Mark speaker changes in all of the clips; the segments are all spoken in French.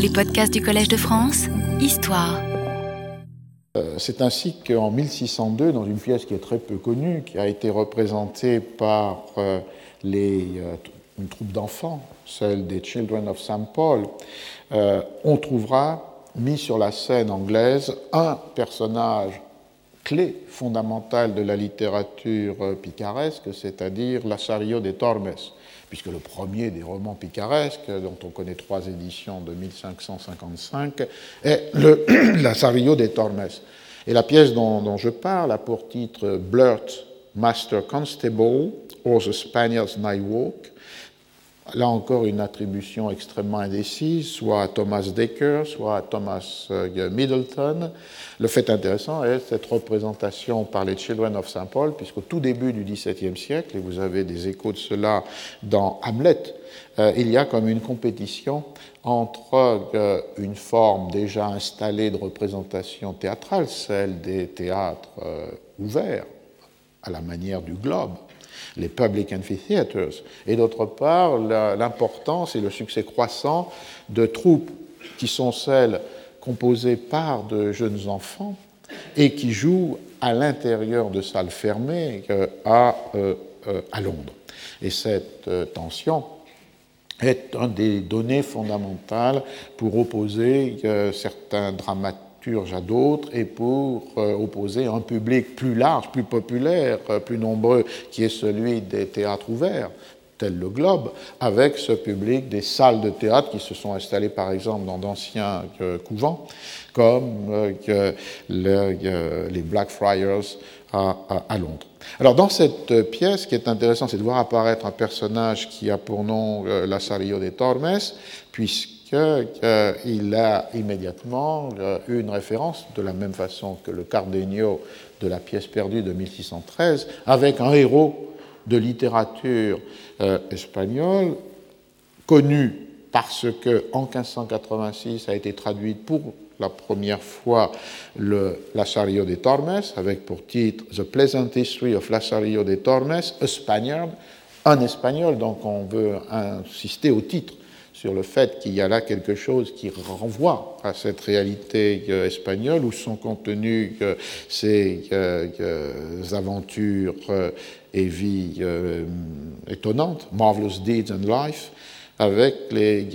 Speaker 1: Les podcasts du Collège de France, Histoire.
Speaker 2: Euh, c'est ainsi qu'en 1602, dans une pièce qui est très peu connue, qui a été représentée par euh, euh, une troupe d'enfants, celle des Children of St. Paul, on trouvera mis sur la scène anglaise un personnage clé fondamentale de la littérature picaresque, c'est-à-dire Lasario de Tormes, puisque le premier des romans picaresques, dont on connaît trois éditions de 1555, est le Lasario de Tormes. Et la pièce dont, je parle a pour titre Blurt, Master Constable, or The Spaniard's Night Walk, Là encore, une attribution extrêmement indécise, soit à Thomas Decker, soit à Thomas euh, Middleton. Le fait intéressant est cette représentation par les Children of St. Paul, puisqu'au tout début du XVIIe siècle, et vous avez des échos de cela dans Hamlet, euh, il y a comme une compétition entre euh, une forme déjà installée de représentation théâtrale, celle des théâtres ouverts, à la manière du globe, les public amphitheaters, et d'autre part l'importance et le succès croissant de troupes qui sont celles composées par de jeunes enfants et qui jouent à l'intérieur de salles fermées euh, à, euh, euh, à Londres. Et cette tension est une des données fondamentales pour opposer certains dramaturges à d'autres et pour euh, opposer un public plus large, plus populaire, euh, plus nombreux, qui est celui des théâtres ouverts, tel le Globe, avec ce public des salles de théâtre qui se sont installées par exemple dans d'anciens euh, couvents, comme les Blackfriars à, à, Londres. Alors dans cette pièce, ce qui est intéressant, c'est de voir apparaître un personnage qui a pour nom Lazarillo de Tormes, puisque qu'il a immédiatement euh, une référence, de la même façon que le Cardenio de la pièce perdue de 1613, avec un héros de littérature euh, espagnole, connu parce que en 1586 a été traduite pour la première fois le Lazarillo de Tormes, avec pour titre The Pleasant History of Lazarillo de Tormes, a Spaniard, un espagnol, donc on veut insister au titre sur le fait qu'il y a là quelque chose qui renvoie à cette réalité euh, espagnole où sont contenues euh, ces euh, aventures et vies étonnantes, Marvelous Deeds and Life, avec les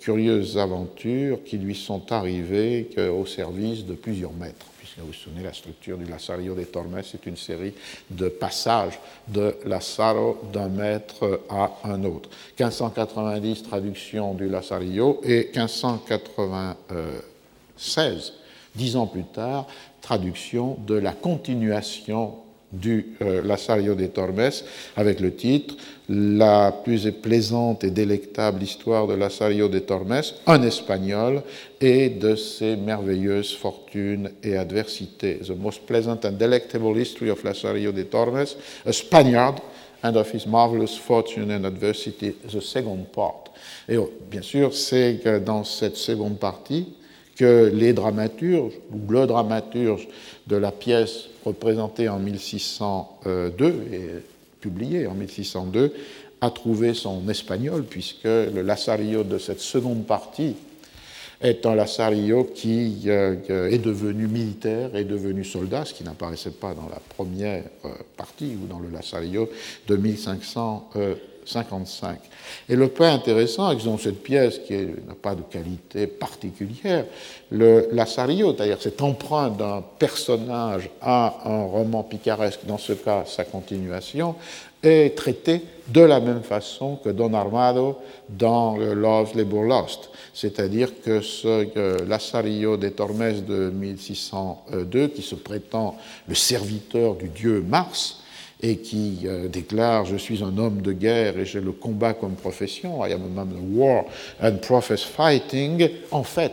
Speaker 2: curieuses aventures qui lui sont arrivées au service de plusieurs maîtres vous vous souvenez, la structure du Lazarillo de Tormes, c'est une série de passages de Lazaro d'un maître à un autre. 1590, traduction du Lazarillo, et 1596, dix ans plus tard, traduction de la continuation du euh, de Tormes avec le titre La plus plaisante et délectable histoire de Lazarillo de Tormes, un espagnol, et de ses merveilleuses fortunes et adversités. The most pleasant and delectable history of Lazarillo de Tormes, a Spaniard, and of his marvelous fortune and adversity, the second part. Et oh, bien sûr, c'est dans cette seconde partie que les dramaturges, ou le dramaturge de la pièce représentée en 1602 et publiée en 1602, a trouvé son espagnol, puisque le Lazarillo de cette seconde partie est un Lazarillo qui euh, est devenu militaire, est devenu soldat, ce qui n'apparaissait pas dans la première euh, partie ou dans le Lazarillo de 1500. 55. Et le point intéressant, avec cette pièce qui n'a pas de qualité particulière, le Lazarillo, c'est-à-dire cet emprunt d'un personnage à un roman picaresque, dans ce cas sa continuation, est traité de la même façon que Don Armado dans Love, Labor, Lost. C'est-à-dire que ce Lazarillo de Tormes de 1602, qui se prétend le serviteur du dieu Mars, et qui euh, déclare Je suis un homme de guerre et j'ai le combat comme profession, I am a man of war and profess fighting, en fait,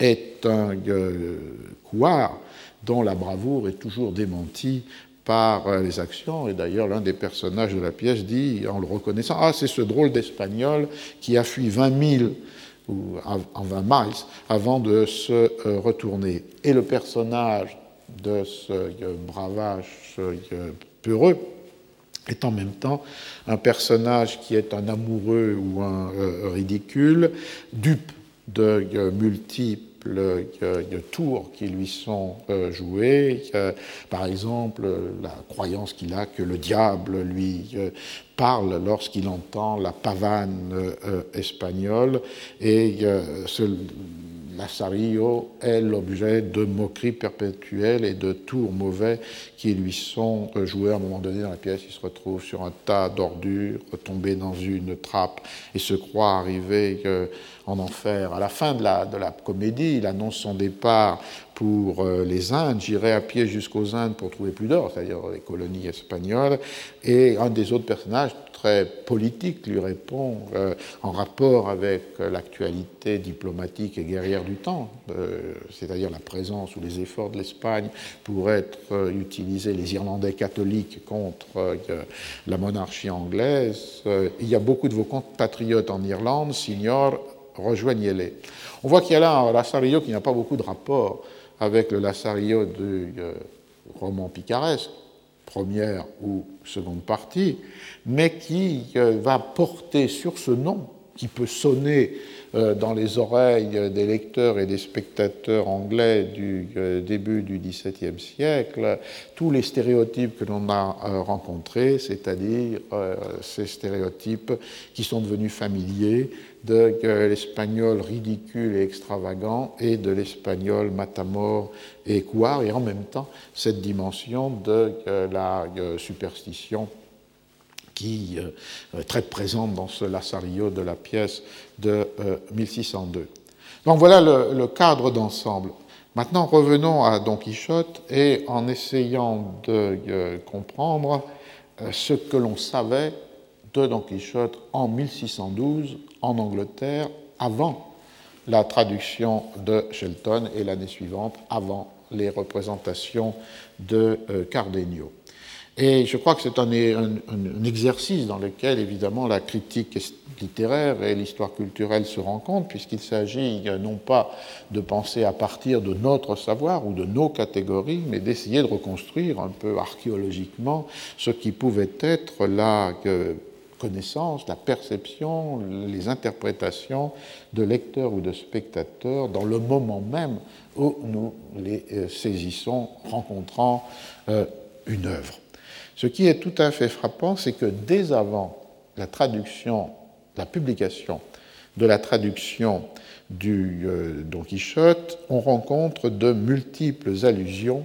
Speaker 2: est un euh, couard dont la bravoure est toujours démentie par euh, les actions. Et d'ailleurs, l'un des personnages de la pièce dit, en le reconnaissant, Ah, c'est ce drôle d'Espagnol qui a fui 20 000 ou en 20 miles avant de se retourner. Et le personnage de ce bravage heureux est en même temps un personnage qui est un amoureux ou un euh, ridicule, dupe de multiples tours qui lui sont joués. Par exemple, la croyance qu'il a que le diable lui parle lorsqu'il entend la pavane espagnole et Lassario est l'objet de moqueries perpétuelles et de tours mauvais qui lui sont joués. À un moment donné, dans la pièce, il se retrouve sur un tas d'ordures, tombé dans une trappe et se croit arrivé euh, en enfer. À la fin de la, de la comédie, il annonce son départ pour euh, les Indes. J'irai à pied jusqu'aux Indes pour trouver plus d'or, c'est-à-dire les colonies espagnoles. Et un des autres personnages, très politique, lui répond euh, en rapport avec euh, l'actualité diplomatique et guerrière du temps, c'est-à-dire la présence ou les efforts de l'Espagne pour être utilisés, les Irlandais catholiques contre la monarchie anglaise. il y a beaucoup de vos compatriotes en Irlande, signor, rejoignez-les. On voit qu'il y a là un Lassario qui n'a pas beaucoup de rapport avec le Lassario du euh, roman picaresque, première ou seconde partie, mais qui euh, va porter sur ce nom, qui peut sonner euh, dans les oreilles des lecteurs et des spectateurs anglais du début du XVIIe siècle, tous les stéréotypes que l'on a rencontrés, c'est-à-dire ces stéréotypes qui sont devenus familiers de l'espagnol ridicule et extravagant et de l'espagnol matamor et couard, et en même temps cette dimension de la euh, superstition qui est euh, très présente dans ce Lassario de la pièce de 1602. Euh, Donc voilà le, cadre d'ensemble. Maintenant, revenons à Don Quichotte et en essayant de comprendre ce que l'on savait de Don Quichotte en 1612 en Angleterre avant la traduction de Shelton et l'année suivante avant les représentations de euh, Cardenio. Et je crois que c'est un, exercice dans lequel, évidemment, la critique littéraire et l'histoire culturelle se rencontrent, puisqu'il s'agit non pas de penser à partir de notre savoir ou de nos catégories, mais d'essayer de reconstruire un peu archéologiquement ce qui pouvait être la euh, connaissance, la perception, les interprétations de lecteurs ou de spectateurs dans le moment même où nous les euh, saisissons, rencontrant euh, une œuvre. Ce qui est tout à fait frappant, c'est que dès avant la traduction, la publication de la traduction du euh, Don Quichotte, on rencontre de multiples allusions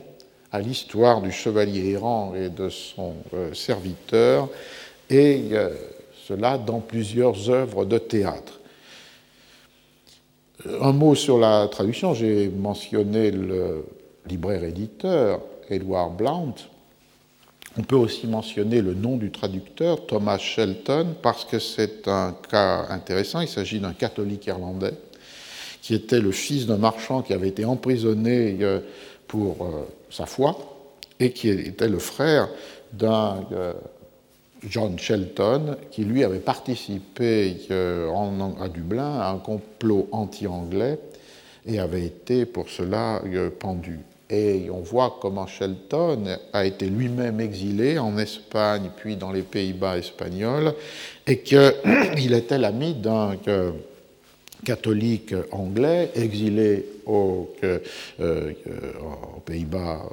Speaker 2: à l'histoire du chevalier errant et de son serviteur, et euh, cela dans plusieurs œuvres de théâtre. Un mot sur la traduction, j'ai mentionné le libraire-éditeur Edward Blount. On peut aussi mentionner le nom du traducteur, Thomas Shelton, parce que c'est un cas intéressant. Il s'agit d'un catholique irlandais qui était le fils d'un marchand qui avait été emprisonné euh, pour euh, sa foi et qui était le frère d'un John Shelton, qui lui avait participé euh, à Dublin à un complot anti-anglais et avait été pour cela euh, pendu. Et on voit comment Shelton a été lui-même exilé en Espagne puis dans les Pays-Bas espagnols et qu'il était l'ami d'un euh, catholique anglais exilé aux, Pays-Bas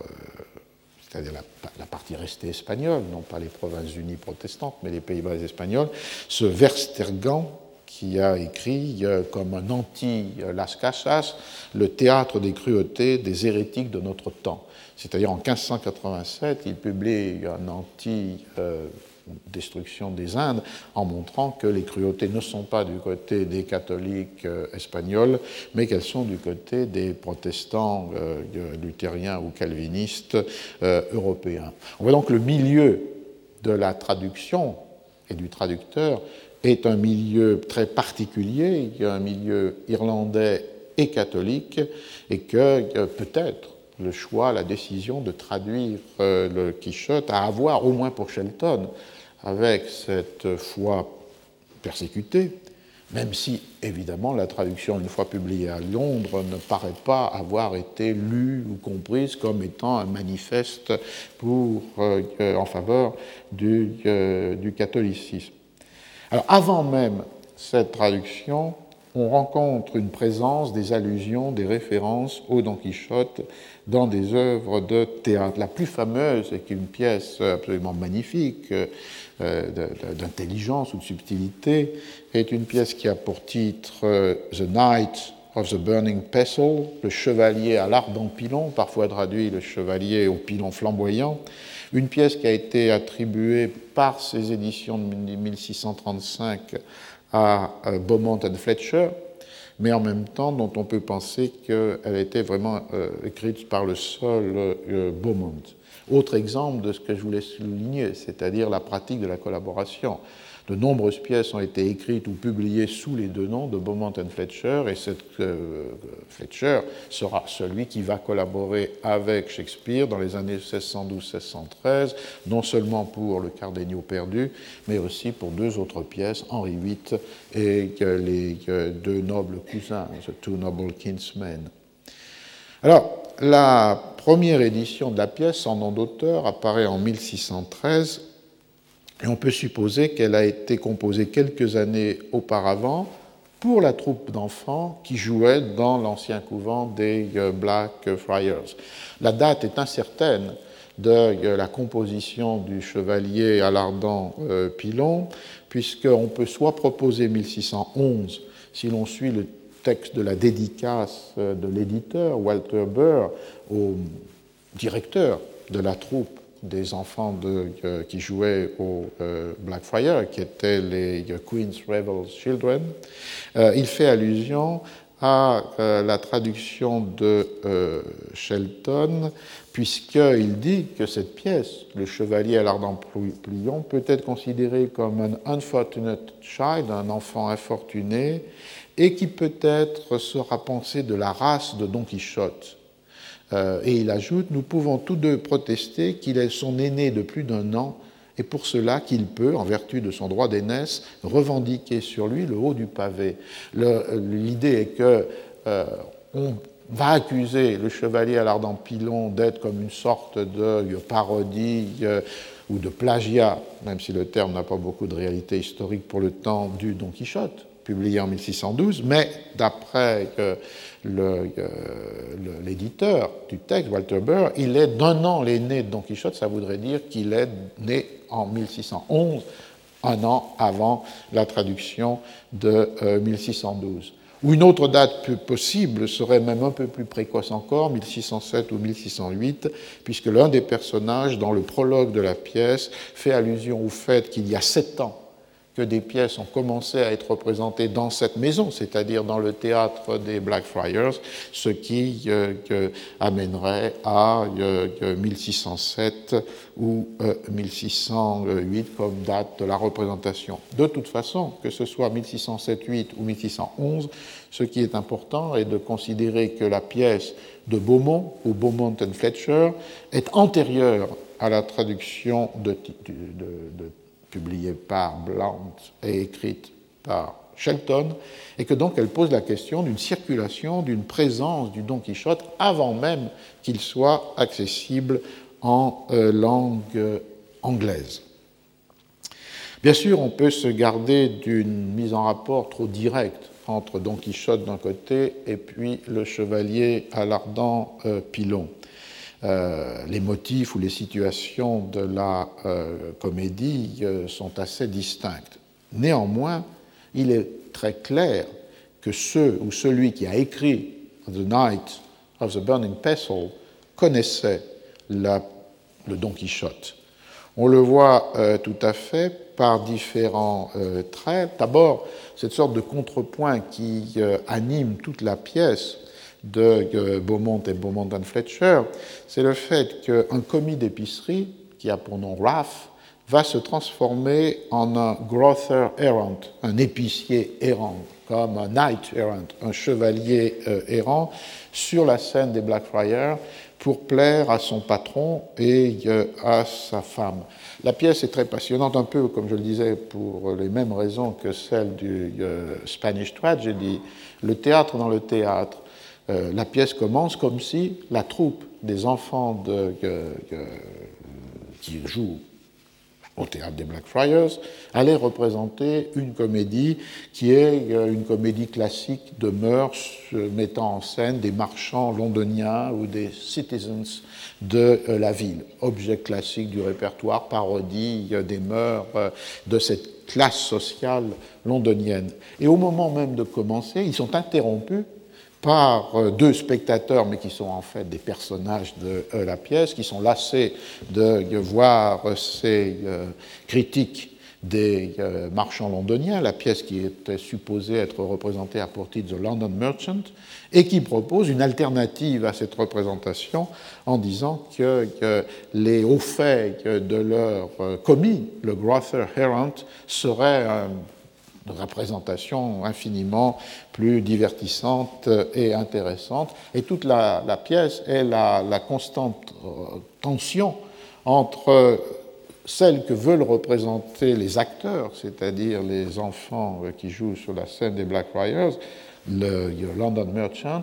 Speaker 2: c'est-à-dire la, partie restée espagnole, non pas les provinces unies protestantes, mais les Pays-Bas espagnols, ce Verstergan qui a écrit euh, comme un anti-Las Casas le théâtre des cruautés des hérétiques de notre temps. C'est-à-dire en 1587, il publie un anti- euh, destruction des Indes en montrant que les cruautés ne sont pas du côté des catholiques euh, espagnols, mais qu'elles sont du côté des protestants euh, luthériens ou calvinistes euh, européens. On voit donc le milieu de la traduction et du traducteur est un milieu très particulier, un milieu irlandais et catholique, et que peut-être le choix, la décision de traduire le Quichotte à avoir, au moins pour Shelton, avec cette foi persécutée, même si évidemment la traduction, une fois publiée à Londres, ne paraît pas avoir été lue ou comprise comme étant un manifeste pour, euh, en faveur du, euh, du, catholicisme. Alors avant même cette traduction, on rencontre une présence, des allusions, des références au Don Quichotte dans des œuvres de théâtre. La plus fameuse, est une pièce absolument magnifique, euh, d'intelligence ou de subtilité, est une pièce qui a pour titre euh, The Knight of the Burning Pestle, le chevalier à l'ardent pilon, parfois traduit le chevalier au pilon flamboyant, une pièce qui a été attribuée par ses éditions de 1635 à euh, Beaumont and Fletcher, mais en même temps dont on peut penser qu'elle était vraiment euh, écrite par le seul euh, Beaumont. Autre exemple de ce que je voulais souligner, c'est-à-dire la pratique de la collaboration. De nombreuses pièces ont été écrites ou publiées sous les deux noms de Beaumont et Fletcher, et cette, euh, Fletcher sera celui qui va collaborer avec Shakespeare dans les années 1612-1613, non seulement pour Le Cardenio perdu, mais aussi pour deux autres pièces, Henri VIII et les deux nobles cousins, The Two Noble Kinsmen. Alors, la première édition de la pièce, sans nom d'auteur, apparaît en 1613 et on peut supposer qu'elle a été composée quelques années auparavant pour la troupe d'enfants qui jouait dans l'ancien couvent des euh, Black Friars. La date est incertaine de euh, la composition du chevalier à l'ardent euh, pilon, puisqu'on peut soit proposer 1611, si l'on suit le texte de la dédicace de l'éditeur Walter Burr au directeur de la troupe des enfants euh, qui jouaient au euh, Blackfriars, qui étaient les euh, Queen's Rebels Children, il fait allusion à la traduction de Shelton, puisqu'il dit que cette pièce, Le Chevalier à l'ardent plion, peut être considérée comme un unfortunate child, un enfant infortuné, et qui peut-être sera pensé de la race de Don Quichotte euh, et il ajoute, nous pouvons tous deux protester qu'il est son aîné de plus d'un an et pour cela qu'il peut, en vertu de son droit d'aînesse, revendiquer sur lui le haut du pavé. L'idée est que euh, on va accuser le chevalier à l'ardent pilon d'être comme une sorte de parodie euh, ou de plagiat, même si le terme n'a pas beaucoup de réalité historique pour le temps du Don Quichotte, publié en 1612, mais d'après euh, l'éditeur du texte, Walter Burr, il est d'un an l'aîné de Don Quichotte, ça voudrait dire qu'il est né en 1611, un an avant la traduction de 1612. Euh, ou une autre date possible serait même un peu plus précoce encore, 1607 ou 1608, puisque l'un des personnages, dans le prologue de la pièce, fait allusion au fait qu'il y a sept ans que des pièces ont commencé à être représentées dans cette maison, c'est-à-dire dans le théâtre des Blackfriars, ce qui euh, amènerait à 1607 euh, ou 1608 euh, comme date de la représentation. De toute façon, que ce soit 1607-8 ou 1611, ce qui est important est de considérer que la pièce de Beaumont ou Beaumont and Fletcher est antérieure à la traduction de, publiée par Blount et écrite par Shelton, et que donc elle pose la question d'une circulation, d'une présence du Don Quichotte avant même qu'il soit accessible en euh, langue anglaise. Bien sûr, on peut se garder d'une mise en rapport trop directe entre Don Quichotte d'un côté et puis le chevalier à l'ardent euh, pilon. Euh, les motifs ou les situations de la euh, comédie euh, sont assez distinctes. Néanmoins, il est très clair que ceux ou celui qui a écrit The Night of the Burning Pestle connaissait le Don Quichotte. On le voit tout à fait par différents traits. D'abord, cette sorte de contrepoint qui anime toute la pièce de Beaumont et Beaumont and Fletcher, c'est le fait qu'un commis d'épicerie, qui a pour nom Raff, va se transformer en un grother errant, un épicier errant, comme un knight errant, un chevalier euh, errant, sur la scène des Blackfriars pour plaire à son patron et euh, à sa femme. La pièce est très passionnante, un peu comme je le disais, pour les mêmes raisons que celle du euh, Spanish Tragedy. Le théâtre dans le théâtre, euh, la pièce commence comme si la troupe des enfants qui jouent au théâtre des Blackfriars, allait représenter une comédie qui est euh, une comédie classique de mœurs euh, mettant en scène des marchands londoniens ou des citizens de la ville. Objet classique du répertoire, parodie des mœurs de cette classe sociale londonienne. Et au moment même de commencer, ils sont interrompus par euh, deux spectateurs, mais qui sont en fait des personnages de euh, la pièce, qui sont lassés de voir ces euh, critiques des marchands londoniens, la pièce qui était supposée être représentée à pour titre The London Merchant, et qui propose une alternative à cette représentation en disant que, les hauts faits de leur commis, le Grother Herant, seraient représentation infiniment plus divertissante et intéressante. Et toute la, pièce est la, constante euh, tension entre celle que veulent représenter les acteurs, c'est-à-dire les enfants qui jouent sur la scène des Blackfriars, le London Merchant,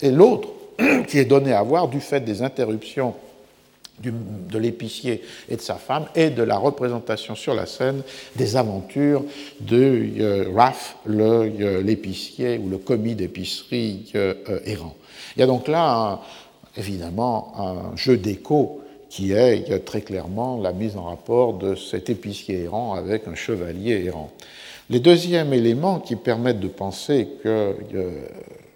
Speaker 2: et l'autre qui est donné à voir du fait des interruptions de l'épicier et de sa femme et de la représentation sur la scène des aventures de euh, Raph, euh, l'épicier ou le commis d'épicerie euh, errant. Il y a donc là, évidemment, un jeu d'écho qui est très clairement la mise en rapport de cet épicier errant avec un chevalier errant. Les deuxièmes éléments qui permettent de penser que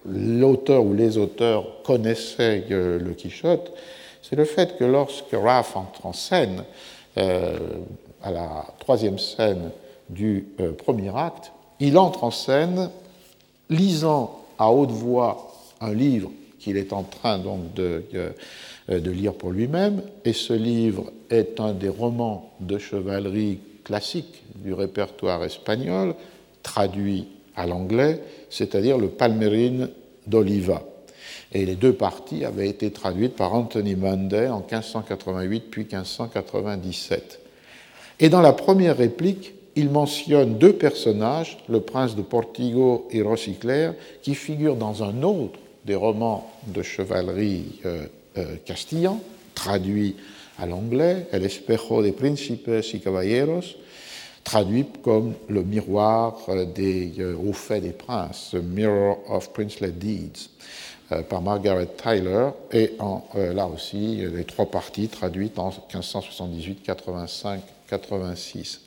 Speaker 2: l'auteur ou les auteurs connaissaient le Quichotte, c'est le fait que lorsque Raph entre en scène, euh, à la troisième scène du euh, premier acte, il entre en scène lisant à haute voix un livre qu'il est en train donc de, euh, de lire pour lui-même, et ce livre est un des romans de chevalerie classiques du répertoire espagnol, traduit à l'anglais, c'est-à-dire le Palmerin d'Oliva. Et les deux parties avaient été traduites par Anthony Munday en 1588 puis 1597. Et dans la première réplique, il mentionne deux personnages, le prince de Portigo et Rosicler, qui figurent dans un autre des romans de chevalerie euh, euh, castillan, traduit à l'anglais, El espejo de principes y caballeros, traduit comme le miroir euh, des hauts faits des princes, Mirror of Princely Deeds. Euh, par Margaret Tyler, et en, euh, là aussi les trois parties traduites en 1578, 85, 86.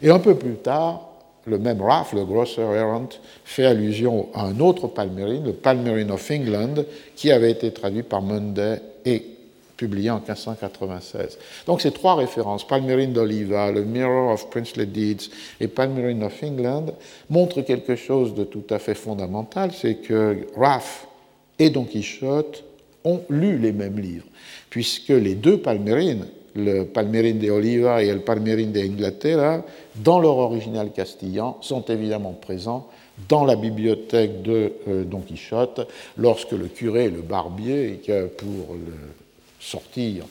Speaker 2: Et un peu plus tard, le même Raff, le Grosser Errant, fait allusion à un autre Palmerin, le Palmerin of England, qui avait été traduit par Munday et publié en 1596. Donc ces trois références, Palmerin d'Oliva, le Mirror of Princely Deeds et Palmerin of England, montrent quelque chose de tout à fait fondamental, c'est que Raff et Don Quichotte ont lu les mêmes livres, puisque les deux palmérines, le Palmerin de Oliva et le Palmerin de Inglaterra, dans leur original castillan, sont évidemment présents dans la bibliothèque de euh, Don Quichotte lorsque le curé le barbier, pour sortir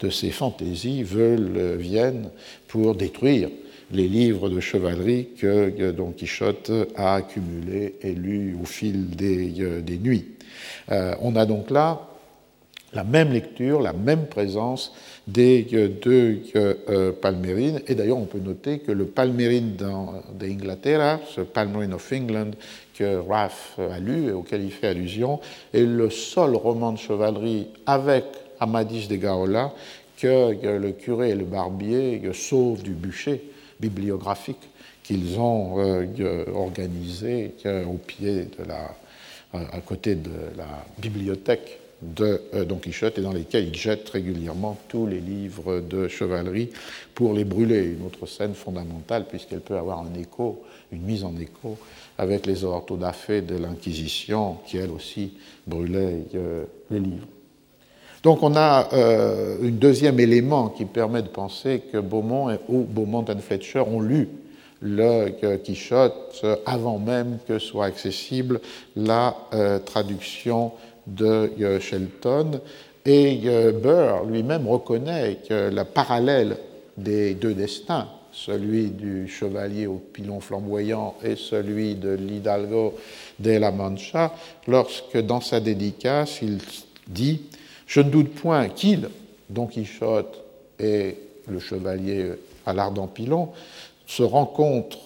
Speaker 2: de ses fantaisies, veulent, euh, viennent pour détruire les livres de chevalerie que Don Quichotte a accumulés et lus au fil des, euh, des nuits. Euh, on a donc là la même lecture, la même présence des euh, deux euh, palmérines. Et d'ailleurs, on peut noter que le palmérine d'Inglaterra, ce Palmerin of England que Raff a lu et auquel il fait allusion, est le seul roman de chevalerie avec Amadis de Gaola que le curé et le barbier sauvent du bûcher bibliographique qu'ils ont organisé au pied de la à côté de la bibliothèque de euh, Don Quichotte et dans lesquels il jette régulièrement tous les livres de chevalerie pour les brûler. Une autre scène fondamentale puisqu'elle peut avoir un écho, une mise en écho avec les orthodafés de l'Inquisition qui elles aussi brûlaient euh, les livres. Donc on a euh, un deuxième élément qui permet de penser que Beaumont ou Beaumont et Fletcher ont lu le Quichotte avant même que soit accessible la euh, traduction de euh, Shelton. Et euh, Burr lui-même reconnaît que la parallèle des deux destins, celui du chevalier au pilon flamboyant et celui de l'Hidalgo de la Mancha, lorsque dans sa dédicace il dit Je ne doute point qu'il, Don Quichotte et le chevalier à l'Ardampilon se rencontrent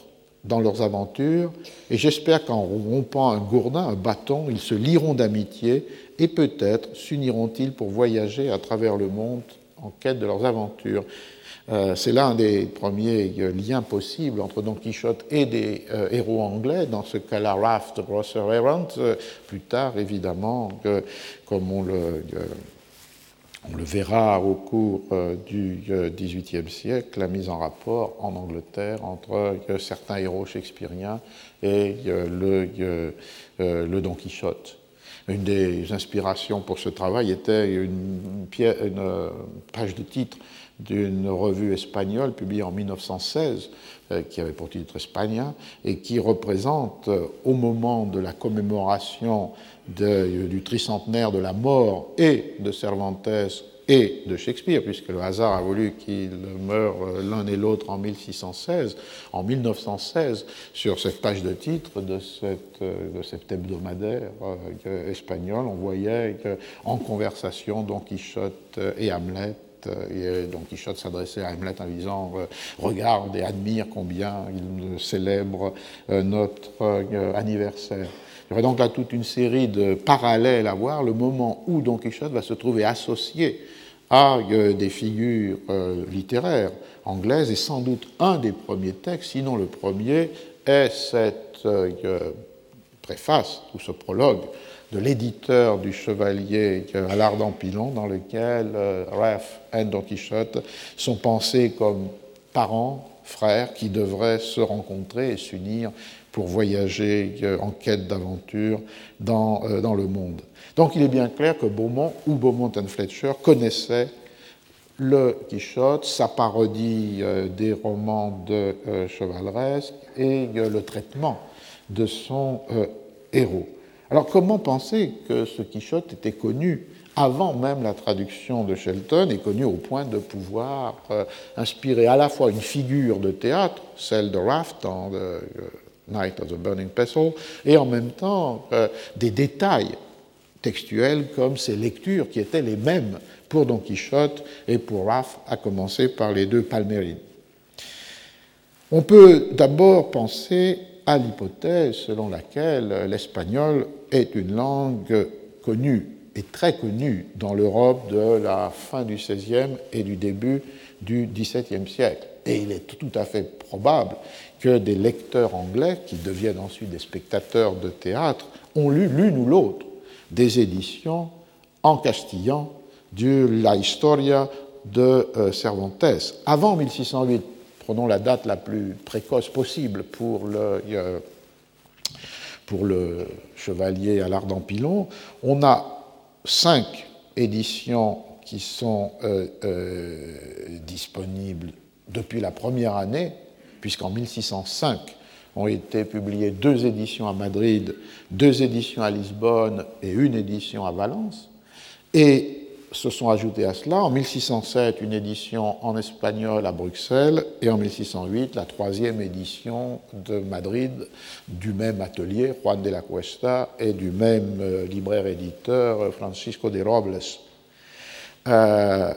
Speaker 2: dans leurs aventures, et j'espère qu'en rompant un gourdin, un bâton, ils se lieront d'amitié et peut-être s'uniront-ils pour voyager à travers le monde en quête de leurs aventures. Euh, c'est l'un des premiers liens possibles entre Don Quichotte et des euh, héros anglais, dans ce cas-là Raft, Grosser Errant, euh, plus tard évidemment, comme on le, on le, verra au cours du XVIIIe siècle, la mise en rapport en Angleterre entre certains héros shakespeariens et le, Don Quichotte. Une des inspirations pour ce travail était une, page de titre d'une revue espagnole publiée en 1916, euh, qui avait pour titre Espagnol, et qui représente, euh, au moment de la commémoration du tricentenaire de la mort et de Cervantes et de Shakespeare, puisque le hasard a voulu qu'ils meurent euh, l'un et l'autre en 1616, en 1916, sur cette page de titre de, cette, de cet hebdomadaire espagnol, on voyait en conversation Don Quichotte et Hamlet euh, et Don Quichotte s'adressait à Hamlet en disant euh, Regarde et admire combien il célèbre euh, notre anniversaire. Il y aurait donc là toute une série de parallèles à voir, le moment où Don Quichotte va se trouver associé à des figures littéraires anglaises, et sans doute un des premiers textes, sinon le premier, est cette préface ou ce prologue de l'éditeur du Chevalier à l'Ardent Pilon, dans lequel euh, Raph et Don Quichotte sont pensés comme parents, frères, qui devraient se rencontrer et s'unir pour voyager euh, en quête d'aventure dans, euh, dans le monde. Donc il est bien clair que Beaumont ou Beaumont and Fletcher connaissaient le Quichotte, sa parodie des romans de chevaleresque et le traitement de son héros. Alors comment penser que ce Quichotte était connu avant même la traduction de Shelton et connu au point de pouvoir euh, inspirer à la fois une figure de théâtre, celle de Raft euh, Night of the Burning Pestle, et en même temps euh, des détails textuels comme ces lectures qui étaient les mêmes pour Don Quichotte et pour Raft, à commencer par les deux Palmérines. On peut d'abord penser à l'hypothèse selon laquelle l'espagnol est une langue connue et très connue dans l'Europe de la fin du XVIe et du début du XVIIe siècle. Et il est tout à fait probable que des lecteurs anglais, qui deviennent ensuite des spectateurs de théâtre, ont lu l'une ou l'autre des éditions en castillan de La Historia de euh, Cervantes. Avant 1608, prenons la date la plus précoce possible pour le, euh, pour le chevalier à l'Ardent Pilon, on a cinq éditions qui sont euh, disponibles depuis la première année, puisqu'en 1605 ont été publiées deux éditions à Madrid, deux éditions à Lisbonne et une édition à Valence. Et se sont ajoutés à cela en 1607 une édition en espagnol à Bruxelles et en 1608 la troisième édition de Madrid du même atelier, Juan de la Cuesta, et du même euh, libraire éditeur, Francisco de Robles. Euh,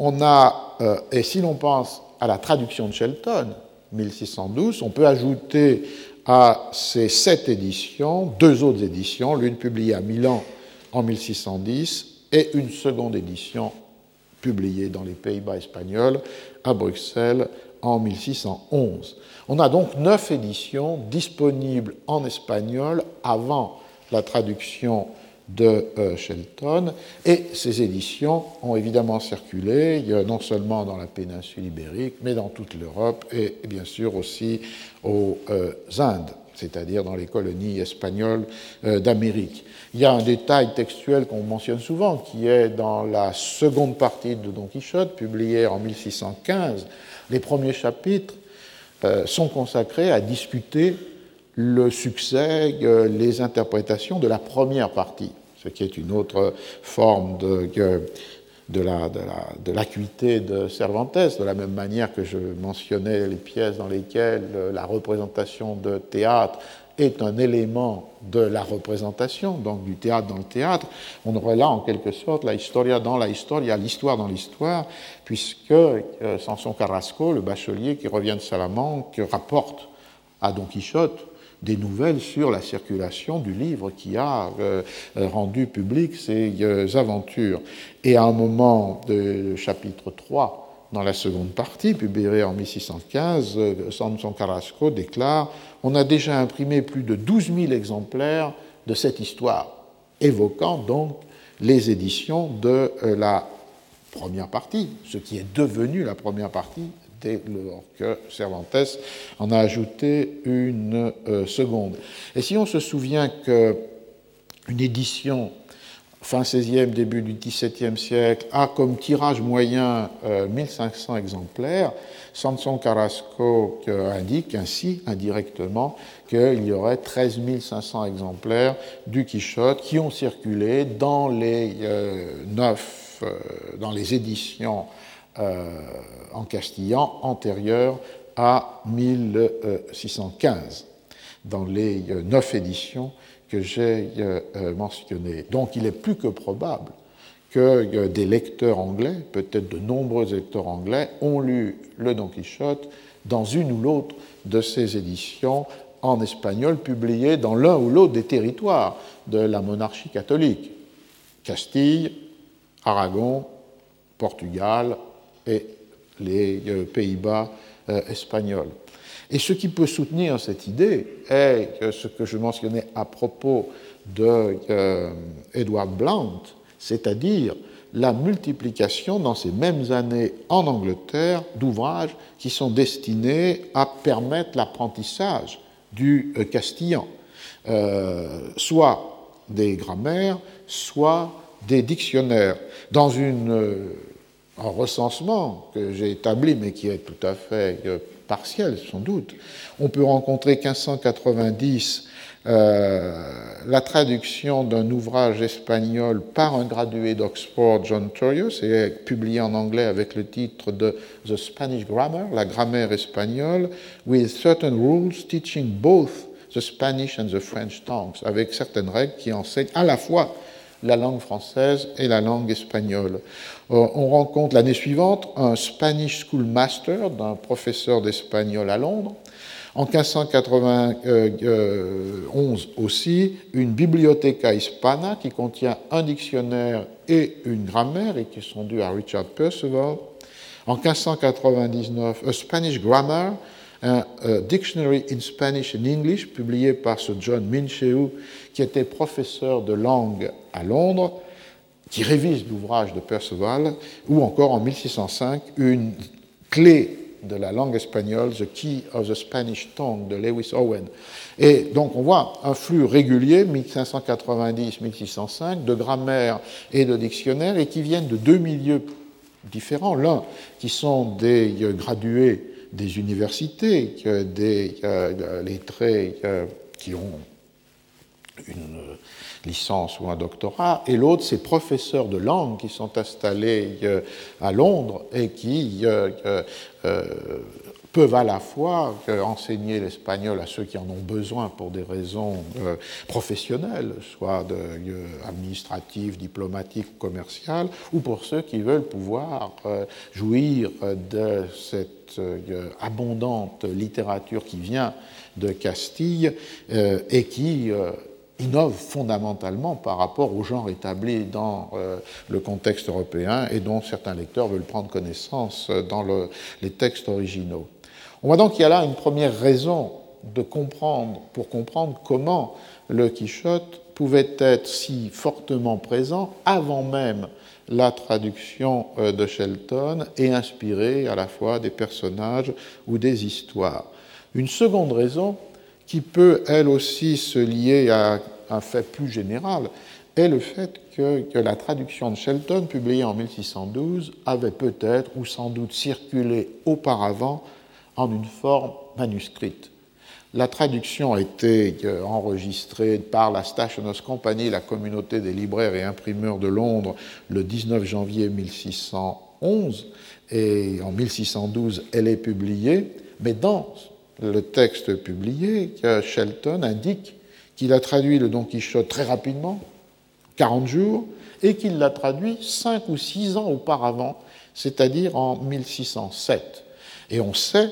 Speaker 2: on a, euh, et si l'on pense à la traduction de Shelton, 1612, on peut ajouter à ces sept éditions deux autres éditions, l'une publiée à Milan en 1610 et une seconde édition publiée dans les Pays-Bas espagnols à Bruxelles en 1611. On a donc neuf éditions disponibles en espagnol avant la traduction de euh, Shelton, et ces éditions ont évidemment circulé non seulement dans la péninsule ibérique, mais dans toute l'Europe et bien sûr aussi aux euh, Indes c'est-à-dire dans les colonies espagnoles euh, d'Amérique. Il y a un détail textuel qu'on mentionne souvent, qui est dans la seconde partie de Don Quichotte, publiée en 1615. Les premiers chapitres sont consacrés à discuter le succès, les interprétations de la première partie, ce qui est une autre forme de, l'acuité de, Cervantes, de la même manière que je mentionnais les pièces dans lesquelles la représentation de théâtre est un élément de la représentation, donc du théâtre dans le théâtre, on aurait là en quelque sorte la historia dans la historia, l'histoire dans l'histoire, puisque euh, Samson Carrasco, le bachelier qui revient de Salamanque, rapporte à Don Quichotte des nouvelles sur la circulation du livre qui a euh, rendu public ces euh, aventures. Et à un moment du chapitre 3, dans la seconde partie, publiée en 1615, euh, Samson Carrasco déclare On a déjà imprimé plus de 12 000 exemplaires de cette histoire, évoquant donc les éditions de la première partie, ce qui est devenu la première partie dès lors que Cervantes en a ajouté une euh, seconde. Et si on se souvient qu'une édition fin 16e, début du XVIIe siècle, a comme tirage moyen 1500 euh, exemplaires, Samson Carrasco indique ainsi indirectement qu'il y aurait 13 500 exemplaires du Quichotte qui ont circulé dans les euh, neuf, dans les éditions euh, en castillan antérieure à 1615, dans les euh, neuf éditions que j'ai euh, mentionnées. Donc il est plus que probable que des lecteurs anglais, peut-être de nombreux lecteurs anglais, ont lu le Don Quichotte dans une ou l'autre de ces éditions en espagnol publiées dans l'un ou l'autre des territoires de la monarchie catholique. Castille, Aragon, Portugal, et les euh, Pays-Bas euh, espagnols. Et ce qui peut soutenir cette idée est ce que je mentionnais à propos de euh, Blount, c'est-à-dire la multiplication dans ces mêmes années en Angleterre d'ouvrages qui sont destinés à permettre l'apprentissage du castillan, soit des grammaires, soit des dictionnaires. Dans une un recensement que j'ai établi, mais qui est tout à fait euh, partiel sans doute, on peut rencontrer 1590 euh, la traduction d'un ouvrage espagnol par un gradué d'Oxford, John Torius, et publié en anglais avec le titre de The Spanish Grammar, la grammaire espagnole, with certain rules teaching both the Spanish and the French tongues, avec certaines règles qui enseignent à la fois la langue française et la langue espagnole. Euh, on rencontre l'année suivante un Spanish School Master d'un professeur d'espagnol à Londres. En 1591 aussi, une Bibliotheca Hispana qui contient un dictionnaire et une grammaire et qui sont dus à Richard Percival. En 1599, A Spanish Grammar, un Dictionary in Spanish and English publié par ce John Mincheu qui était professeur de langue à Londres qui révise l'ouvrage de Perceval, ou encore en 1605 une clé de la langue espagnole, The Key of the Spanish Tongue de Lewis Owen. Et donc on voit un flux régulier, 1590-1605, de grammaire et de dictionnaire, et qui viennent de deux milieux différents. L'un qui sont des gradués des universités, des euh, lettrés euh, qui ont une licence ou un doctorat, et l'autre, c'est professeurs de langue qui sont installés euh, à Londres et qui euh, euh, peuvent à la fois enseigner l'espagnol à ceux qui en ont besoin pour des raisons professionnelles, soit administratives, diplomatiques, commerciales, ou pour ceux qui veulent pouvoir jouir de cette abondante littérature qui vient de Castille et qui innove fondamentalement par rapport au genre établi dans euh, le contexte européen et dont certains lecteurs veulent prendre connaissance euh, dans les textes originaux. On voit donc qu'il y a là une première raison de comprendre, pour comprendre comment le Quichotte pouvait être si fortement présent avant même la traduction euh, de Shelton et inspirer à la fois des personnages ou des histoires. Une seconde raison, qui peut elle aussi se lier à un fait plus général, est le fait que, la traduction de Shelton, publiée en 1612, avait peut-être ou sans doute circulé auparavant en une forme manuscrite. La traduction a été euh, enregistrée par la Stationers Company, la communauté des libraires et imprimeurs de Londres, le 19 janvier 1611, et en 1612, elle est publiée, mais dans le texte publié, Shelton indique qu'il a traduit le Don Quichotte très rapidement, 40 jours, et qu'il l'a traduit 5 ou 6 ans auparavant, c'est-à-dire en 1607. Et on sait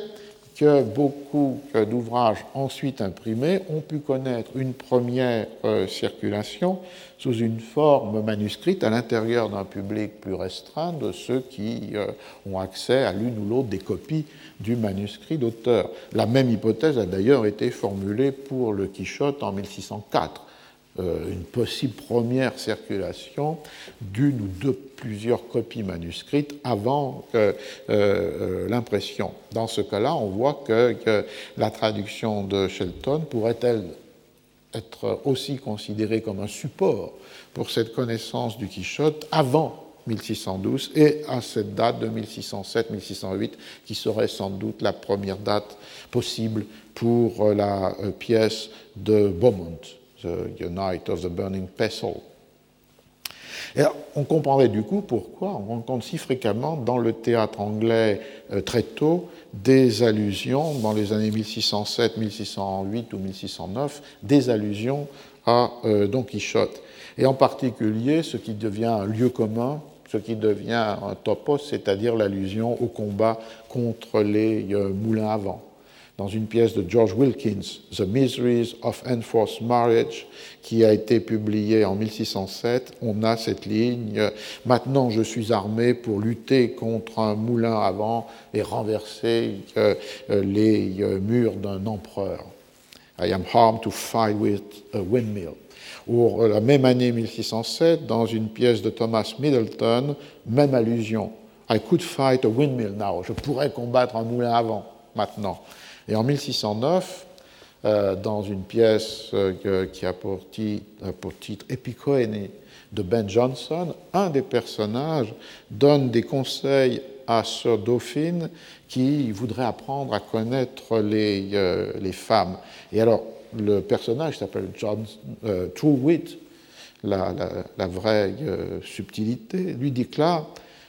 Speaker 2: que beaucoup d'ouvrages ensuite imprimés ont pu connaître une première euh, circulation sous une forme manuscrite à l'intérieur d'un public plus restreint de ceux qui euh, ont accès à l'une ou l'autre des copies du manuscrit d'auteur. La même hypothèse a d'ailleurs été formulée pour le Quichotte en 1604 euh, une possible première circulation d'une ou de plusieurs copies manuscrites avant euh, euh, l'impression. Dans ce cas-là, on voit que, la traduction de Shelton pourrait-elle être aussi considérée comme un support pour cette connaissance du Quichotte avant 1612 et à cette date de 1607-1608 qui serait sans doute la première date possible pour la pièce de Beaumont. The Night of the Burning Pestle. On comprendrait du coup pourquoi on rencontre si fréquemment dans le théâtre anglais euh, très tôt des allusions, dans les années 1607, 1608 ou 1609, des allusions à euh, Don Quichotte. Et en particulier ce qui devient un lieu commun, ce qui devient un topos, c'est-à-dire l'allusion au combat contre les euh, moulins à vent dans une pièce de George Wilkins, The Miseries of Enforced Marriage, qui a été publiée en 1607, on a cette ligne Maintenant je suis armé pour lutter contre un moulin à vent et renverser euh, euh, les euh, murs d'un empereur. I am armed to fight with a windmill. Ou la même année 1607, dans une pièce de Thomas Middleton, même allusion. I could fight a windmill now. Je pourrais combattre un moulin à vent maintenant. Et en 1609, euh, dans une pièce euh, qui a pour titre, pour de Ben Jonson, un des personnages donne des conseils à Sir Dauphin qui voudrait apprendre à connaître les, euh, femmes. Et alors, le personnage s'appelle John True Wit, la, vraie subtilité, lui déclare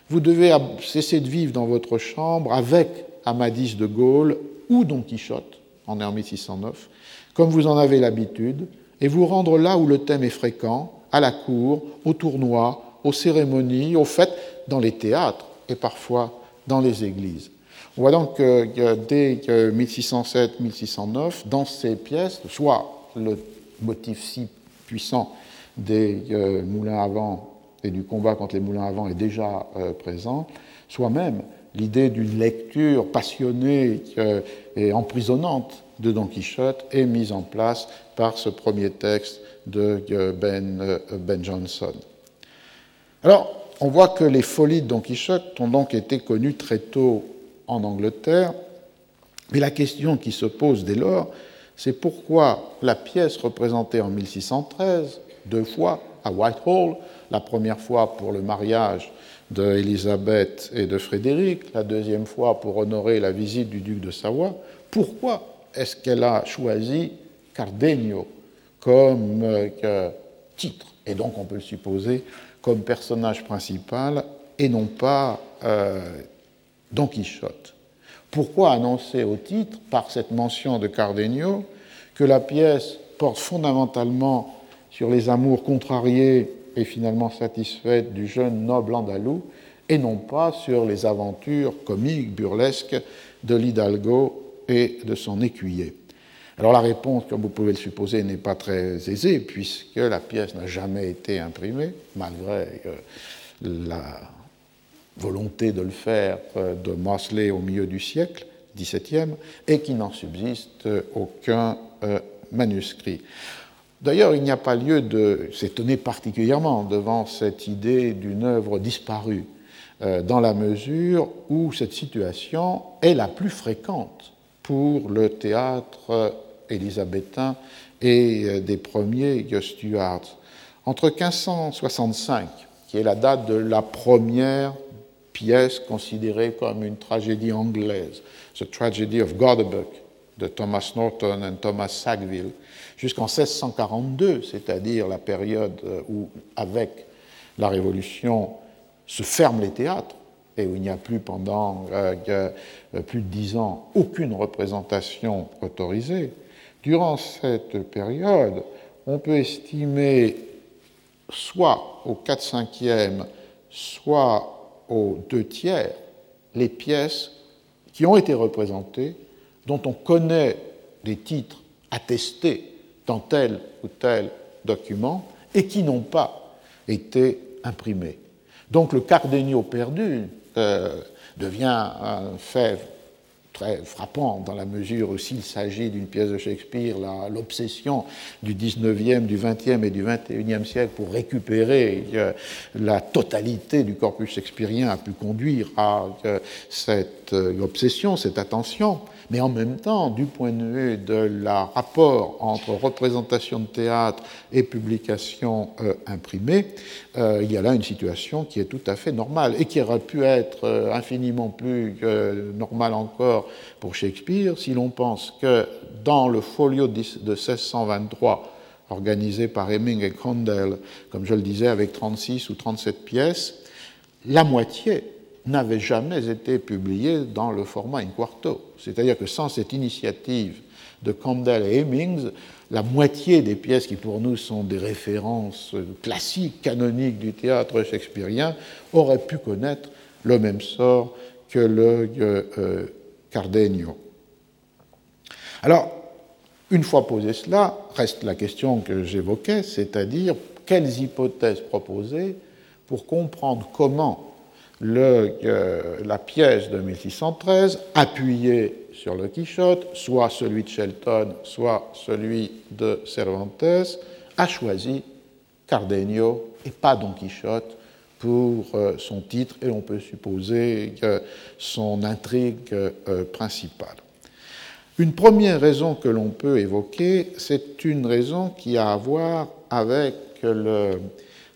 Speaker 2: Vous devez cesser de vivre dans votre chambre avec Amadis de Gaulle ou Don Quichotte, en 1609, comme vous en avez l'habitude, et vous rendre là où le thème est fréquent, à la cour, au tournoi, aux cérémonies, aux fêtes, dans les théâtres et parfois dans les églises. On voit donc que dès 1607-1609, dans ces pièces, soit le motif si puissant des euh, moulins à vent et du combat contre les moulins à vent est déjà euh, présent, soit même l'idée d'une lecture passionnée et emprisonnante de Don Quichotte est mise en place par ce premier texte de Ben, euh, ben Jonson. Alors, on voit que les folies de Don Quichotte ont donc été connues très tôt en Angleterre, mais la question qui se pose dès lors, c'est pourquoi la pièce représentée en 1613, deux fois à Whitehall, la première fois pour le mariage d'Élisabeth et de Frédéric, la deuxième fois pour honorer la visite du duc de Savoie, pourquoi est-ce qu'elle a choisi Cardenio comme euh, titre? Et donc on peut le supposer comme personnage principal et non pas euh, Don Quichotte. Pourquoi annoncer au titre, par cette mention de Cardenio, que la pièce porte fondamentalement sur les amours contrariés et finalement satisfaite du jeune noble andalou, et non pas sur les aventures comiques, burlesques de l'Hidalgo et de son écuyer. Alors la réponse, comme vous pouvez le supposer, n'est pas très aisée, puisque la pièce n'a jamais été imprimée, malgré euh, la volonté de le faire euh, de Mosley au milieu du siècle XVIIe, et qu'il n'en subsiste aucun euh, manuscrit. D'ailleurs, il n'y a pas lieu de s'étonner particulièrement devant cette idée d'une œuvre disparue, euh, dans la mesure où cette situation est la plus fréquente pour le théâtre élisabétain et euh, des premiers Stuarts. Entre 1565, qui est la date de la première pièce considérée comme une tragédie anglaise, The Tragedy of Godderbuck, de Thomas Norton et Thomas Sackville, jusqu'en 1642, c'est-à-dire la période où, avec la Révolution, se ferment les théâtres et où il n'y a plus pendant plus de dix ans aucune représentation autorisée, durant cette période, on peut estimer soit au 4 cinquième, soit aux deux tiers les pièces qui ont été représentées, dont on connaît les titres attestés dans tel ou tel document et qui n'ont pas été imprimés. Donc le Cardenio perdu euh, devient un fait très frappant dans la mesure où s'il s'agit d'une pièce de Shakespeare, l'obsession du 19e, du 20e et du 21e siècle pour récupérer euh, la totalité du corpus shakespearien a pu conduire à euh, cette obsession, cette attention mais en même temps, du point de vue de la rapport entre représentation de théâtre et publication euh, imprimée, euh, il y a là une situation qui est tout à fait normale et qui aurait pu être euh, infiniment plus normale encore pour Shakespeare si l'on pense que dans le folio de 1623, organisé par Heming et Condell, comme je le disais, avec 36 ou 37 pièces, la moitié n'avait jamais été publié dans le format in quarto. C'est-à-dire que sans cette initiative de Campbell et Hemmings, la moitié des pièces qui pour nous sont des références classiques, canoniques du théâtre shakespearien, auraient pu connaître le même sort que le euh, euh, Cardenio. Alors, une fois posé cela, reste la question que j'évoquais, c'est-à-dire quelles hypothèses proposer pour comprendre comment la pièce de 1613, appuyée sur le Quichotte, soit celui de Shelton, soit celui de Cervantes, a choisi Cardenio et pas Don Quichotte pour euh, son titre et on peut supposer son intrigue euh, principale. Une première raison que l'on peut évoquer, c'est une raison qui a à voir avec le,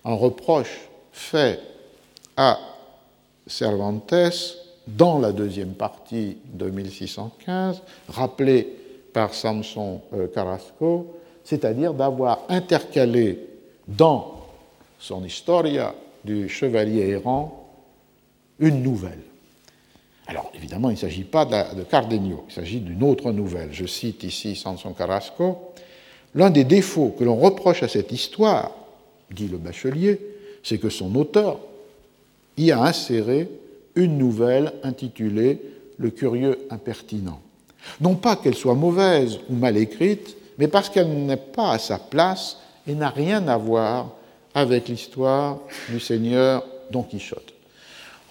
Speaker 2: un reproche fait à Cervantes dans la deuxième partie de 1615, rappelé par Samson euh, Carrasco, c'est-à-dire d'avoir intercalé dans son Historia du chevalier errant une nouvelle. Alors évidemment, il ne s'agit pas de Cardenio, il s'agit d'une autre nouvelle. Je cite ici Samson Carrasco. L'un des défauts que l'on reproche à cette histoire, dit le bachelier, c'est que son auteur, y a inséré une nouvelle intitulée Le curieux impertinent. Non pas qu'elle soit mauvaise ou mal écrite, mais parce qu'elle n'est pas à sa place et n'a rien à voir avec l'histoire du seigneur Don Quichotte.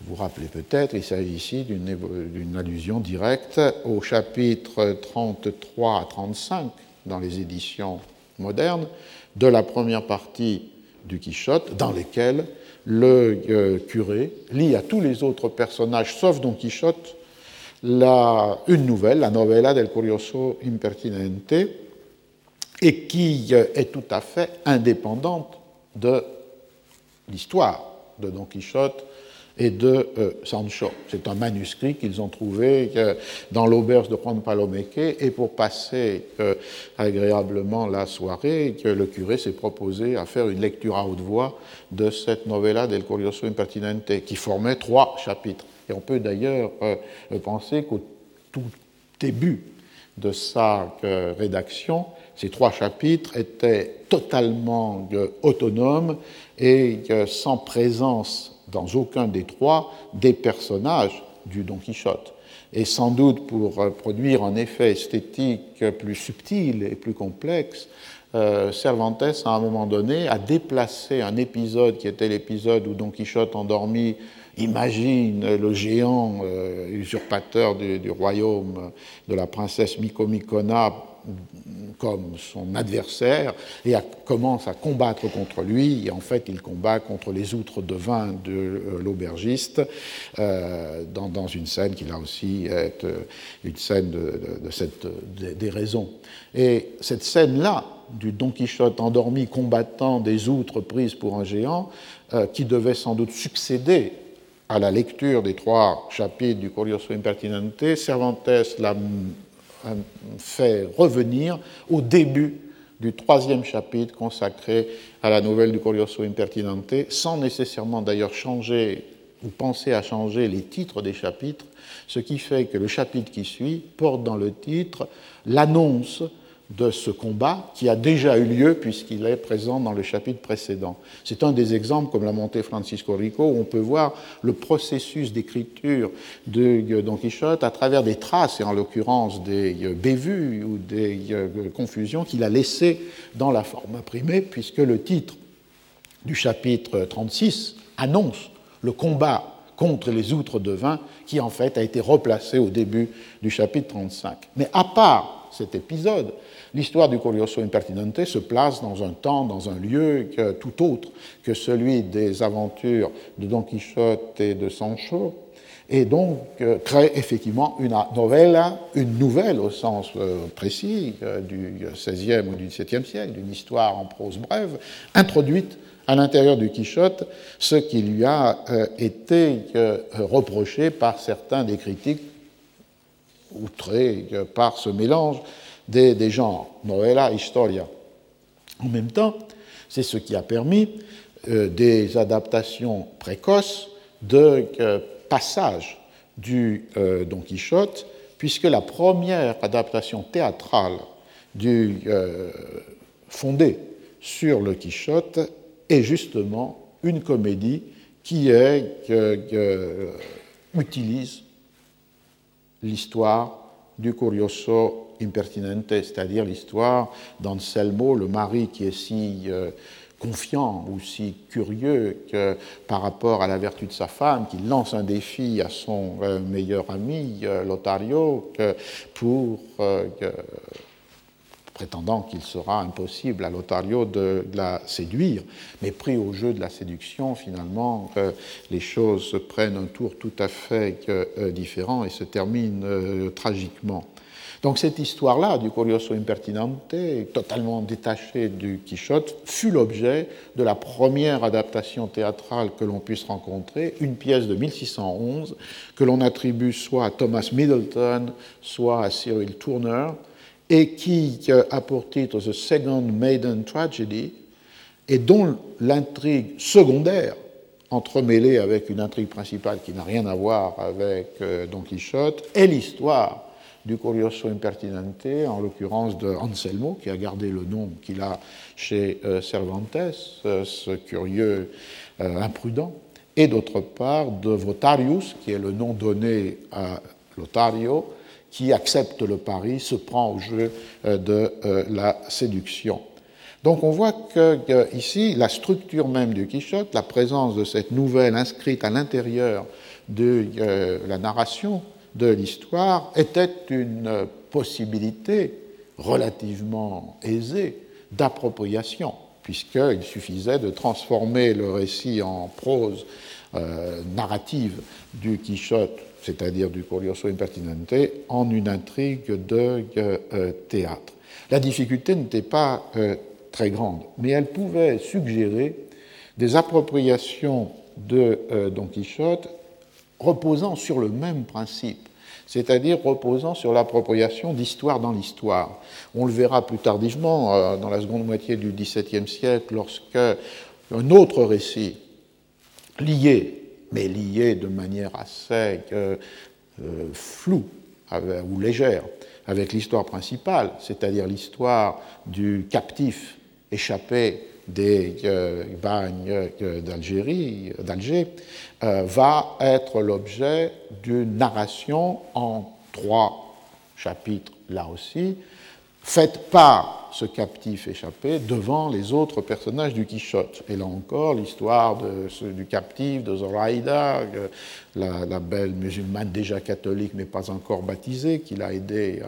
Speaker 2: Vous vous rappelez peut-être, il s'agit ici d'une allusion directe au chapitre 33 à 35 dans les éditions modernes de la première partie du Quichotte, dans lesquelles le euh, curé lit à tous les autres personnages, sauf Don Quichotte, une nouvelle, la novella del curioso impertinente, et qui euh, est tout à fait indépendante de l'histoire de Don Quichotte et de euh, Sancho. C'est un manuscrit qu'ils ont trouvé euh, dans l'auberge de Juan Palomeque et pour passer euh, agréablement la soirée, le curé s'est proposé à faire une lecture à haute voix de cette novella del Curioso Impertinente qui formait trois chapitres. Et on peut d'ailleurs penser qu'au tout début de sa rédaction, ces trois chapitres étaient totalement autonomes et sans présence dans aucun des trois des personnages du Don Quichotte. Et sans doute pour euh, produire un effet esthétique plus subtil et plus complexe, euh, Cervantes, à un moment donné, a déplacé un épisode qui était l'épisode où Don Quichotte endormi imagine le géant euh, usurpateur du, du, royaume de la princesse Micomicona comme son adversaire et commence à combattre contre lui. Et en fait, il combat contre les outres de vin de euh, l'aubergiste euh, dans, une scène qui là aussi est euh, une scène de, cette, des raisons. Et cette scène-là, du Don Quichotte endormi combattant des outres prises pour un géant, qui devait sans doute succéder à la lecture des trois chapitres du Curioso Impertinente, Cervantes l'a fait revenir au début du troisième chapitre consacré à la nouvelle du Curioso Impertinente, sans nécessairement d'ailleurs changer ou penser à changer les titres des chapitres, ce qui fait que le chapitre qui suit porte dans le titre l'annonce de ce combat qui a déjà eu lieu puisqu'il est présent dans le chapitre précédent. C'est un des exemples, comme l'a monté Francisco Rico, où on peut voir le processus d'écriture de Don Quichotte à travers des traces, et en l'occurrence des bévues ou des euh, confusions qu'il a laissées dans la forme imprimée, puisque le titre du chapitre 36 annonce le combat contre les outres de vin qui en fait a été replacé au début du chapitre 35. Mais à part cet épisode, l'histoire du Curioso Impertinente se place dans un temps, dans un lieu tout autre que celui des aventures de Don Quichotte et de Sancho, et donc euh, crée effectivement une novella, une nouvelle au sens euh, précis euh, du XVIe ou du XVIIe siècle, d'une histoire en prose brève, introduite à l'intérieur du Quichotte, ce qui lui a été reproché par certains des critiques outrés par ce mélange des, genres, novella, historia. En même temps, c'est ce qui a permis euh, des adaptations précoces de euh, passage du euh, Don Quichotte, puisque la première adaptation théâtrale du, fondée sur le Quichotte est justement une comédie qui utilise l'histoire du Curioso Impertinente, c'est-à-dire l'histoire d'Anselmo, le mari qui est si euh, confiant ou si curieux que, par rapport à la vertu de sa femme, qu'il lance un défi à son euh, meilleur ami, euh, Lothario, pour prétendant qu'il sera impossible à Lothario de, la séduire, mais pris au jeu de la séduction, finalement, les choses se prennent un tour tout à fait différent et se terminent tragiquement. Donc cette histoire-là du Curioso Impertinente, totalement détachée du Quichotte, fut l'objet de la première adaptation théâtrale que l'on puisse rencontrer, une pièce de 1611 que l'on attribue soit à Thomas Middleton, soit à Cyril Tourner, et qui a pour titre The Second Maiden Tragedy, et dont l'intrigue secondaire, entremêlée avec une intrigue principale qui n'a rien à voir avec euh, Don Quichotte, est l'histoire du Curioso Impertinente, en l'occurrence de Anselmo, qui a gardé le nom qu'il a chez euh, Cervantes, euh, ce curieux euh, imprudent, et d'autre part de Votarius, qui est le nom donné à Lothario, qui accepte le pari, se prend au jeu de la séduction. Donc on voit que la structure même du Quichotte, la présence de cette nouvelle inscrite à l'intérieur de la narration, de l'histoire était une possibilité relativement aisée d'appropriation, puisqu'il suffisait de transformer le récit en prose euh, narrative du Quichotte, c'est-à-dire du Curioso Impertinente, en une intrigue de euh, théâtre. La difficulté n'était pas euh, très grande, mais elle pouvait suggérer des appropriations de Don Quichotte reposant sur le même principe, c'est-à-dire reposant sur l'appropriation d'histoire dans l'histoire. On le verra plus tardivement, euh, dans la seconde moitié du XVIIe siècle, lorsque un autre récit, lié, mais lié de manière assez euh, euh, floue ou légère avec l'histoire principale, c'est-à-dire l'histoire du captif échappé des euh, bagnes euh, d'Algérie, d'Alger, euh, va être l'objet d'une narration en trois chapitres, là aussi, faite par ce captif échappé devant les autres personnages du Quichotte. Et là encore, l'histoire du captif, de Zoraïda, la, belle musulmane déjà catholique mais pas encore baptisée, qui l'a aidé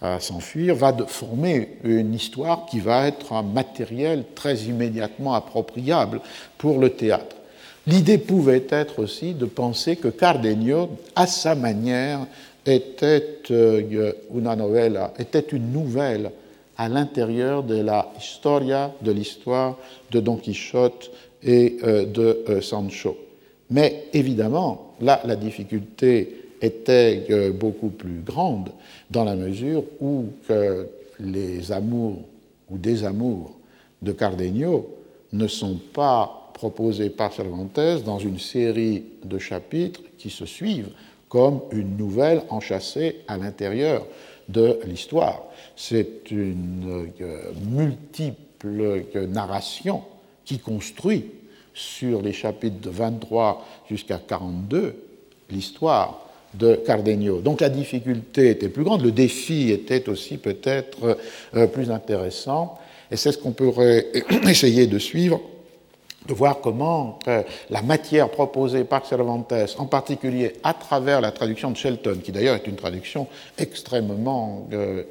Speaker 2: à, s'enfuir, va de former une histoire qui va être un matériel très immédiatement appropriable pour le théâtre. L'idée pouvait être aussi de penser que Cardenio, à sa manière, était euh, était une nouvelle à l'intérieur de la historia, de l'histoire de Don Quichotte et euh, de euh, Sancho. Mais évidemment, là, la difficulté était beaucoup plus grande dans la mesure où les amours ou des amours de Cardenio ne sont pas proposé par Cervantes dans une série de chapitres qui se suivent comme une nouvelle enchâssée à l'intérieur de l'histoire. C'est une euh, multiple narration qui construit sur les chapitres de 23 jusqu'à 42 l'histoire de Cardenio. Donc la difficulté était plus grande, le défi était aussi peut-être euh, plus intéressant, et c'est ce qu'on pourrait essayer de suivre de voir comment euh, la matière proposée par Cervantes, en particulier à travers la traduction de Shelton, qui d'ailleurs est une traduction extrêmement euh,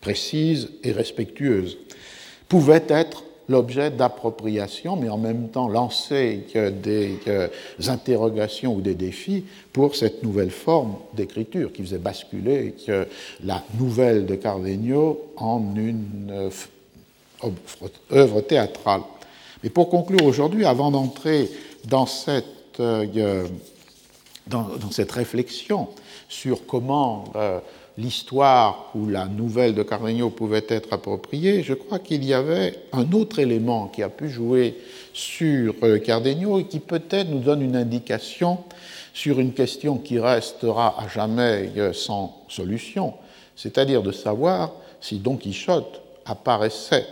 Speaker 2: précise et respectueuse, pouvait être l'objet d'appropriation, mais en même temps lancer des interrogations ou des défis pour cette nouvelle forme d'écriture qui faisait basculer la nouvelle de Cardenio en une euh, œuvre théâtrale. Mais pour conclure aujourd'hui, avant d'entrer dans cette, euh, dans, cette réflexion sur comment euh, l'histoire ou la nouvelle de Cardenio pouvait être appropriée, je crois qu'il y avait un autre élément qui a pu jouer sur euh, Cardenio et qui peut-être nous donne une indication sur une question qui restera à jamais sans solution, c'est-à-dire de savoir si Don Quichotte apparaissait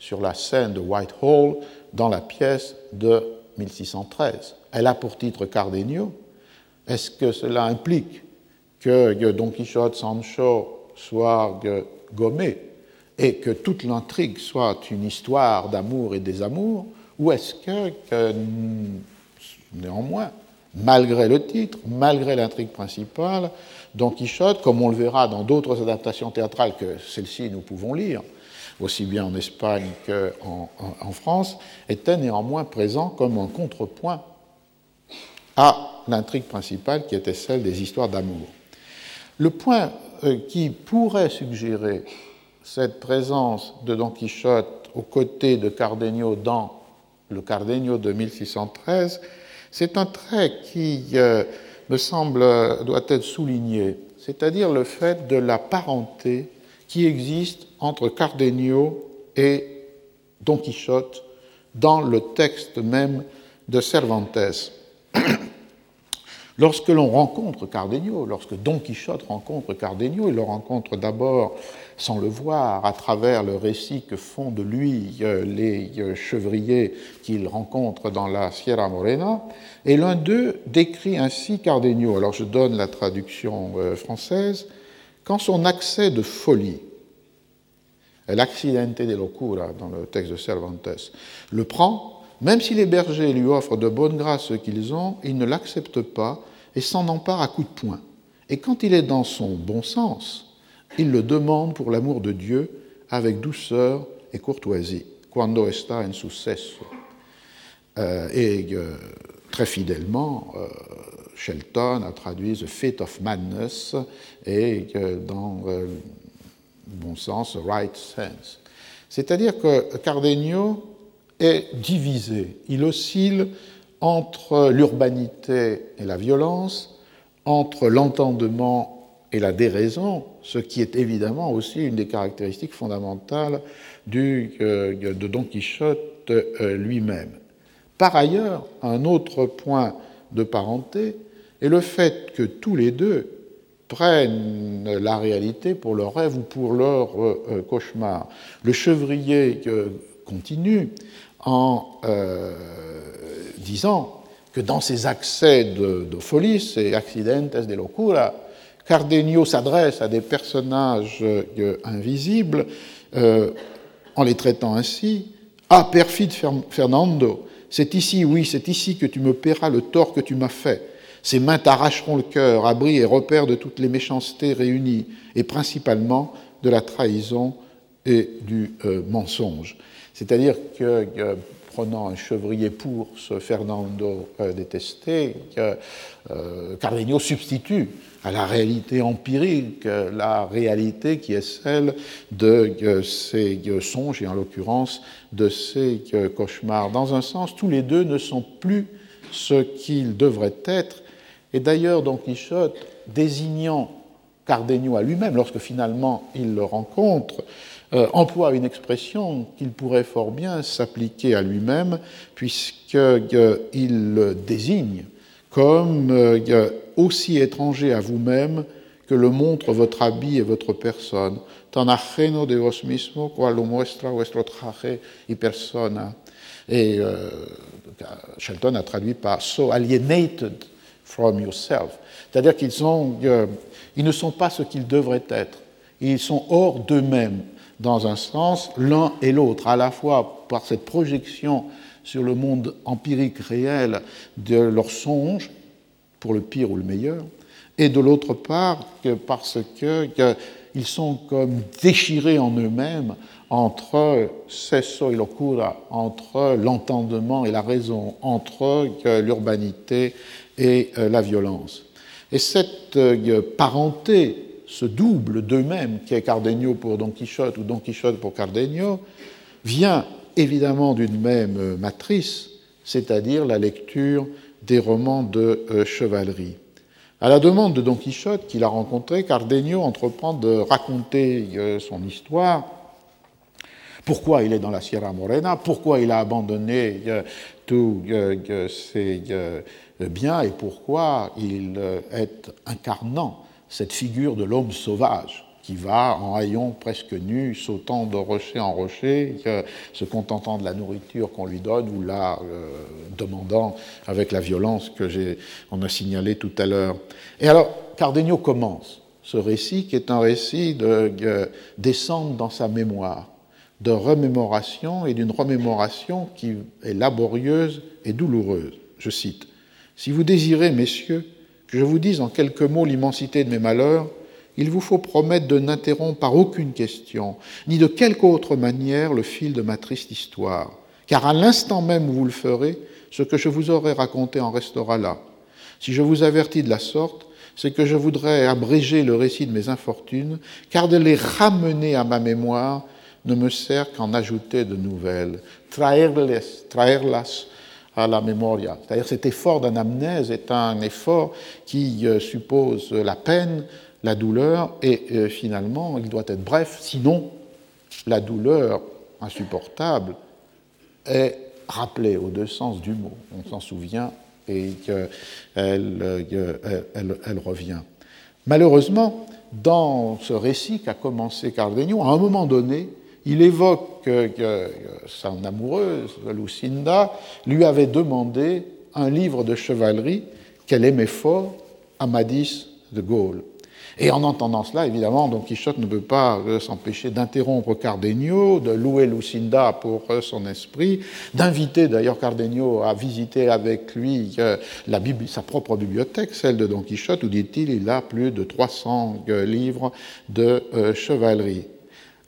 Speaker 2: sur la scène de Whitehall dans la pièce de 1613. Elle a pour titre Cardenio. Est-ce que cela implique que Don Quichotte Sancho soit gommé et que toute l'intrigue soit une histoire d'amour et désamour Ou est-ce que, néanmoins, malgré le titre, malgré l'intrigue principale, Don Quichotte, comme on le verra dans d'autres adaptations théâtrales que celles-ci nous pouvons lire, aussi bien en Espagne qu'en en, France, était néanmoins présent comme un contrepoint à l'intrigue principale qui était celle des histoires d'amour. Le point euh, qui pourrait suggérer cette présence de Don Quichotte aux côtés de Cardenio dans le Cardenio de 1613, c'est un trait qui euh, me semble doit être souligné, c'est-à-dire le fait de la parenté qui existe entre Cardenio et Don Quichotte dans le texte même de Cervantes. Lorsque l'on rencontre Cardenio, lorsque Don Quichotte rencontre Cardenio, il le rencontre d'abord sans le voir à travers le récit que font de lui euh, les euh, chevriers qu'il rencontre dans la Sierra Morena, et l'un d'eux décrit ainsi Cardenio. Alors je donne la traduction euh, française. Quand son accès de folie, l'accidente de locura dans le texte de Cervantes, le prend, même si les bergers lui offrent de bonne grâce ce qu'ils ont, il ne l'accepte pas et s'en empare à coups de poing. Et quand il est dans son bon sens, il le demande pour l'amour de Dieu avec douceur et courtoisie. Quando está en sucesso. Euh, et euh, très fidèlement, euh, Shelton a traduit The Fate of Madness et dans le bon sens, right sense. C'est-à-dire que Cardenio est divisé. Il oscille entre l'urbanité et la violence, entre l'entendement et la déraison, ce qui est évidemment aussi une des caractéristiques fondamentales euh, de Don Quichotte euh, lui-même. Par ailleurs, un autre point de parenté est le fait que tous les deux prennent la réalité pour leur rêve ou pour leur euh, cauchemar. Le chevrier continue en disant que dans ses accès de, folie, ces accidentes de locura, Cardenio s'adresse à des personnages euh, invisibles euh, en les traitant ainsi. Ah, perfide Fernando, c'est ici, oui, c'est ici que tu me paieras le tort que tu m'as fait. Ces mains t'arracheront le cœur, abri et repère de toutes les méchancetés réunies, et principalement de la trahison et du euh, mensonge. C'est-à-dire que prenant un chevrier pour ce Fernando euh, détesté, euh, Cardenio substitue à la réalité empirique, la réalité qui est celle de ces songes, et en l'occurrence de ces cauchemars. Dans un sens, tous les deux ne sont plus ce qu'ils devraient être. Et d'ailleurs, Don Quichotte, désignant Cardenio à lui-même, lorsque finalement il le rencontre, euh, emploie une expression qu'il pourrait fort bien s'appliquer à lui-même, puisqu'il désigne comme euh, aussi étranger à vous-même que le montre votre habit et votre personne, tan ajeno de vos mismo cual lo muestra vuestro traje y persona. Et euh, Shelton a traduit par so alienated from yourself. C'est-à-dire qu'ils euh, ils ne sont pas ce qu'ils devraient être. Ils sont hors d'eux-mêmes, dans un sens, l'un et l'autre, à la fois par cette projection sur le monde empirique réel de leurs songes, pour le pire ou le meilleur, et de l'autre part que parce qu'ils sont comme déchirés en eux-mêmes entre sesso et locura, entre l'entendement et la raison, entre l'urbanité et euh, la violence. Et cette euh, parenté, ce double d'eux-mêmes qui est Cardenio pour Don Quichotte ou Don Quichotte pour Cardenio, vient évidemment d'une même euh, matrice, c'est-à-dire la lecture des romans de chevalerie. À la demande de Don Quichotte qu'il a rencontré, Cardenio entreprend de raconter son histoire, pourquoi il est dans la Sierra Morena, pourquoi il a abandonné euh, tous euh, ses biens? Et pourquoi il est incarnant cette figure de l'homme sauvage qui va en haillons presque nu, sautant de rocher en rocher, se contentant de la nourriture qu'on lui donne ou la euh, demandant avec la violence que j'ai, on a signalé tout à l'heure. Et alors, Cardenio commence ce récit qui est un récit de, descente dans sa mémoire, de remémoration et d'une remémoration qui est laborieuse et douloureuse. Je cite Si vous désirez, messieurs, que je vous dise en quelques mots l'immensité de mes malheurs, il vous faut promettre de n'interrompre par aucune question, ni de quelque autre manière, le fil de ma triste histoire, car à l'instant même où vous le ferez, ce que je vous aurai raconté en restera là. Si je vous avertis de la sorte, c'est que je voudrais abréger le récit de mes infortunes, car de les ramener à ma mémoire ne me sert qu'en ajouter de nouvelles. Traerles, traerlas à la memoria. C'est-à-dire cet effort d'anamnèse est un effort qui euh, suppose la peine, la douleur, et euh, finalement, il doit être bref, sinon la douleur insupportable est rappelée aux deux sens du mot. On s'en souvient et euh, elle, revient. Malheureusement, dans ce récit qu'a commencé Cardenio, à un moment donné, il évoque que son amoureuse, Lucinda, lui avait demandé un livre de chevalerie qu'elle aimait fort, Amadis de Gaulle. Et en entendant cela, évidemment, Don Quichotte ne peut pas euh, s'empêcher d'interrompre Cardenio, de louer Lucinda pour euh, son esprit, d'inviter d'ailleurs Cardenio à visiter avec lui euh, sa propre bibliothèque, celle de Don Quichotte, où dit-il, il a plus de 300 livres de chevalerie.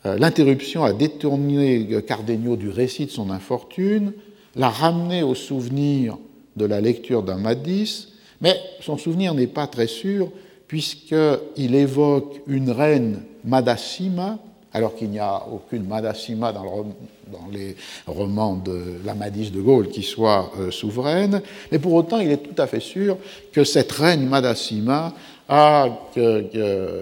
Speaker 2: L'interruption a détourné Cardenio du récit de son infortune, l'a ramené au souvenir de la lecture d'Amadis, mais son souvenir n'est pas très sûr puisqu'il évoque une reine Madasima, alors qu'il n'y a aucune Madasima dans, les romans de l'Amadis de Gaulle qui soit euh, souveraine, mais pour autant il est tout à fait sûr que cette reine Madasima a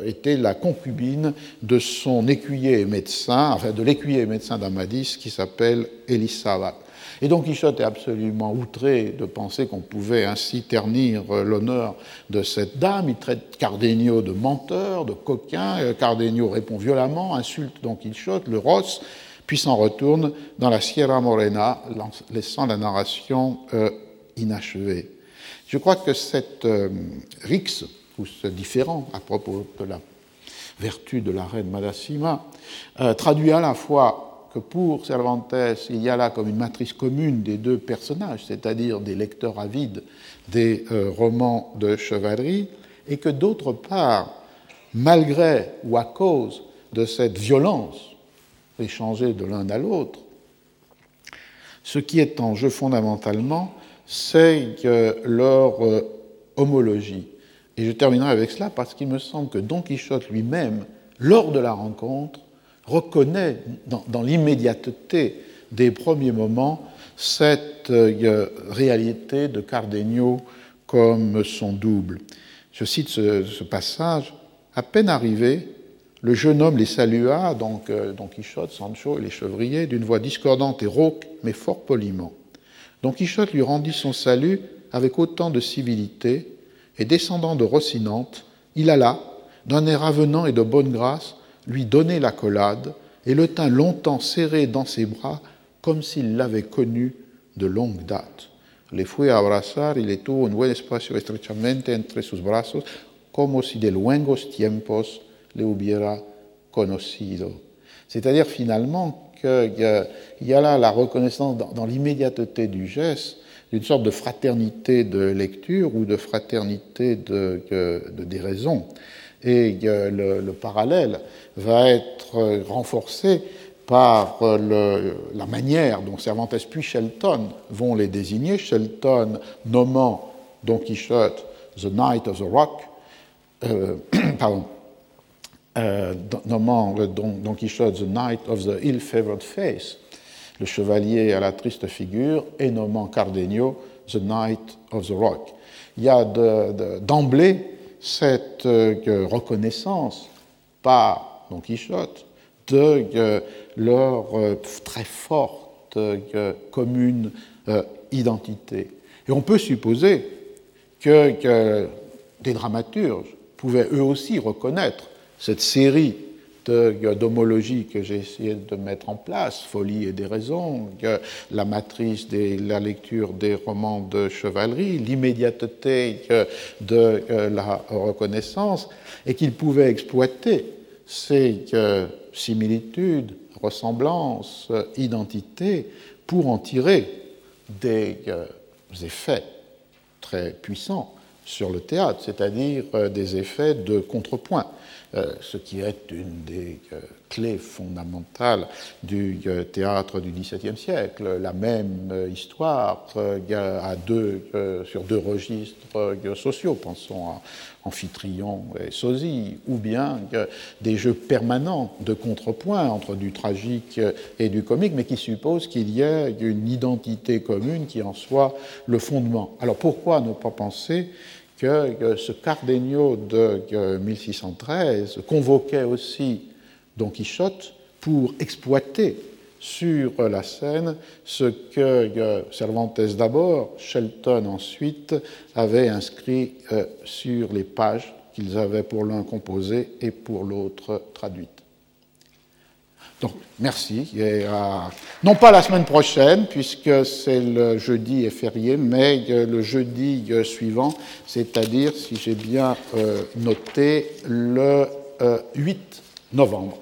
Speaker 2: été la concubine de son écuyer et médecin, enfin de l'écuyer et médecin d'Amadis qui s'appelle Elisabeth. Et donc Quichotte est absolument outré de penser qu'on pouvait ainsi ternir euh, l'honneur de cette dame. Il traite Cardenio de menteur, de coquin. Euh, Cardenio répond violemment, insulte donc Quichotte, le rosse, puis s'en retourne dans la Sierra Morena, laissant la narration euh, inachevée. Je crois que cette rixe, ou ce différent à propos de la vertu de la reine Madasima, traduit à la fois que pour Cervantes, il y a là comme une matrice commune des deux personnages, c'est-à-dire des lecteurs avides des euh, romans de chevalerie, et que d'autre part, malgré ou à cause de cette violence échangée de l'un à l'autre, ce qui est en jeu fondamentalement, c'est leur euh, homologie. Et je terminerai avec cela parce qu'il me semble que Don Quichotte lui-même, lors de la rencontre, reconnaît dans, l'immédiateté des premiers moments cette euh, réalité de Cardenio comme son double. Je cite ce, passage. À peine arrivé, Le jeune homme les salua, donc euh, Don Quichotte, Sancho et les chevriers, d'une voix discordante et rauque, mais fort poliment. Don Quichotte lui rendit son salut avec autant de civilité, et descendant de Rocinante, il alla, d'un air avenant et de bonne grâce, lui donner l'accolade, et le tint longtemps serré dans ses bras, comme s'il l'avait connu de longue date. Le fue a abrazar y le tuvo un buen espacio estrechamente entre sus brazos, como si de luengos tiempos le hubiera conocido. C'est-à-dire finalement qu'il y a là la reconnaissance dans, l'immédiateté du geste d'une sorte de fraternité de lecture ou de fraternité de, de, des raisons. Et le, le, parallèle va être renforcé par la manière dont Cervantes puis Shelton vont les désigner, Shelton nommant Don Quichotte The Knight of the Rock, euh, pardon, euh, nommant Don, Don, Quichotte The Knight of the Ill-Favored Face, le chevalier à la triste figure, et nommant Cardenio The Knight of the Rock. Il y a d'emblée de, cette euh, reconnaissance par Don Quichotte de euh, leur euh, très forte commune identité. Et on peut supposer que, que des dramaturges pouvaient eux aussi reconnaître cette série d'homologie que j'ai essayé de mettre en place, Folie et des raisons, la matrice de la lecture des romans de chevalerie, l'immédiateté de la reconnaissance, et qu'ils pouvaient exploiter ces similitudes, ressemblances, identités, pour en tirer des effets très puissants sur le théâtre, c'est-à-dire euh, des effets de contrepoint, euh, ce qui est une des euh, clés fondamentales du théâtre du XVIIe siècle. La même histoire à deux, sur deux registres sociaux, pensons à Amphitryon et Sosie, ou bien des jeux permanents de contrepoint entre du tragique et du comique, mais qui supposent qu'il y ait une identité commune qui en soit le fondement. Alors pourquoi ne pas penser que ce Cardenio de 1613 convoquait aussi Don Quichotte pour exploiter sur la scène ce que Cervantes d'abord, Shelton ensuite, avait inscrit euh, sur les pages qu'ils avaient pour l'un composé et pour l'autre traduites. Donc, merci. Et, non pas la semaine prochaine, puisque c'est le jeudi et férié, mais euh, le jeudi euh, suivant, c'est-à-dire, si j'ai bien noté, le 8 novembre.